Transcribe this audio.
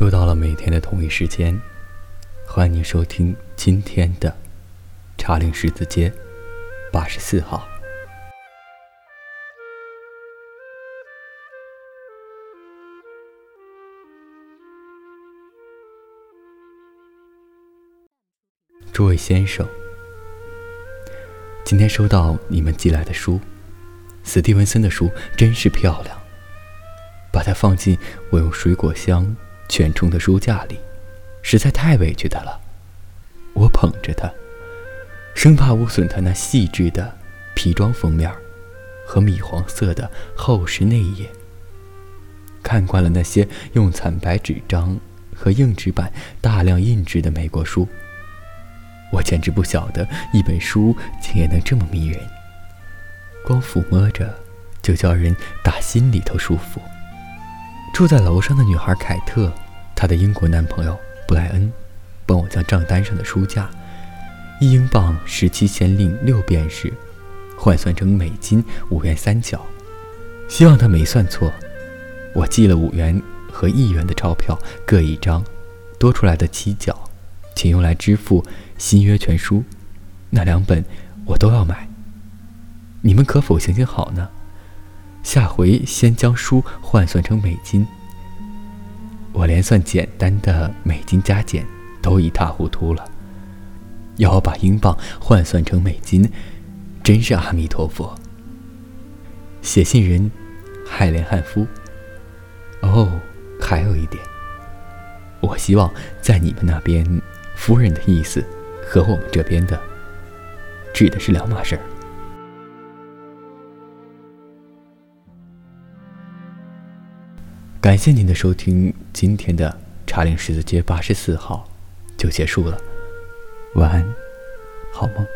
又到了每天的同一时间，欢迎收听今天的茶陵十字街八十四号。诸位先生，今天收到你们寄来的书，斯蒂文森的书真是漂亮。把它放进我用水果香。全冲的书架里，实在太委屈他了。我捧着他，生怕污损他那细致的皮装封面和米黄色的厚实内页。看惯了那些用惨白纸张和硬纸板大量印制的美国书，我简直不晓得一本书竟也能这么迷人。光抚摸着，就叫人打心里头舒服。住在楼上的女孩凯特，她的英国男朋友布莱恩，帮我将账单上的书价一英镑十七先令六便士换算成美金五元三角，希望他没算错。我寄了五元和一元的钞票各一张，多出来的七角，请用来支付新约全书，那两本我都要买。你们可否行行好呢？下回先将书换算成美金。我连算简单的美金加减都一塌糊涂了，要我把英镑换算成美金，真是阿弥陀佛。写信人，海莲汉夫。哦，还有一点，我希望在你们那边，夫人的意思和我们这边的，指的是两码事儿。感谢您的收听，今天的茶陵十字街八十四号就结束了，晚安，好梦。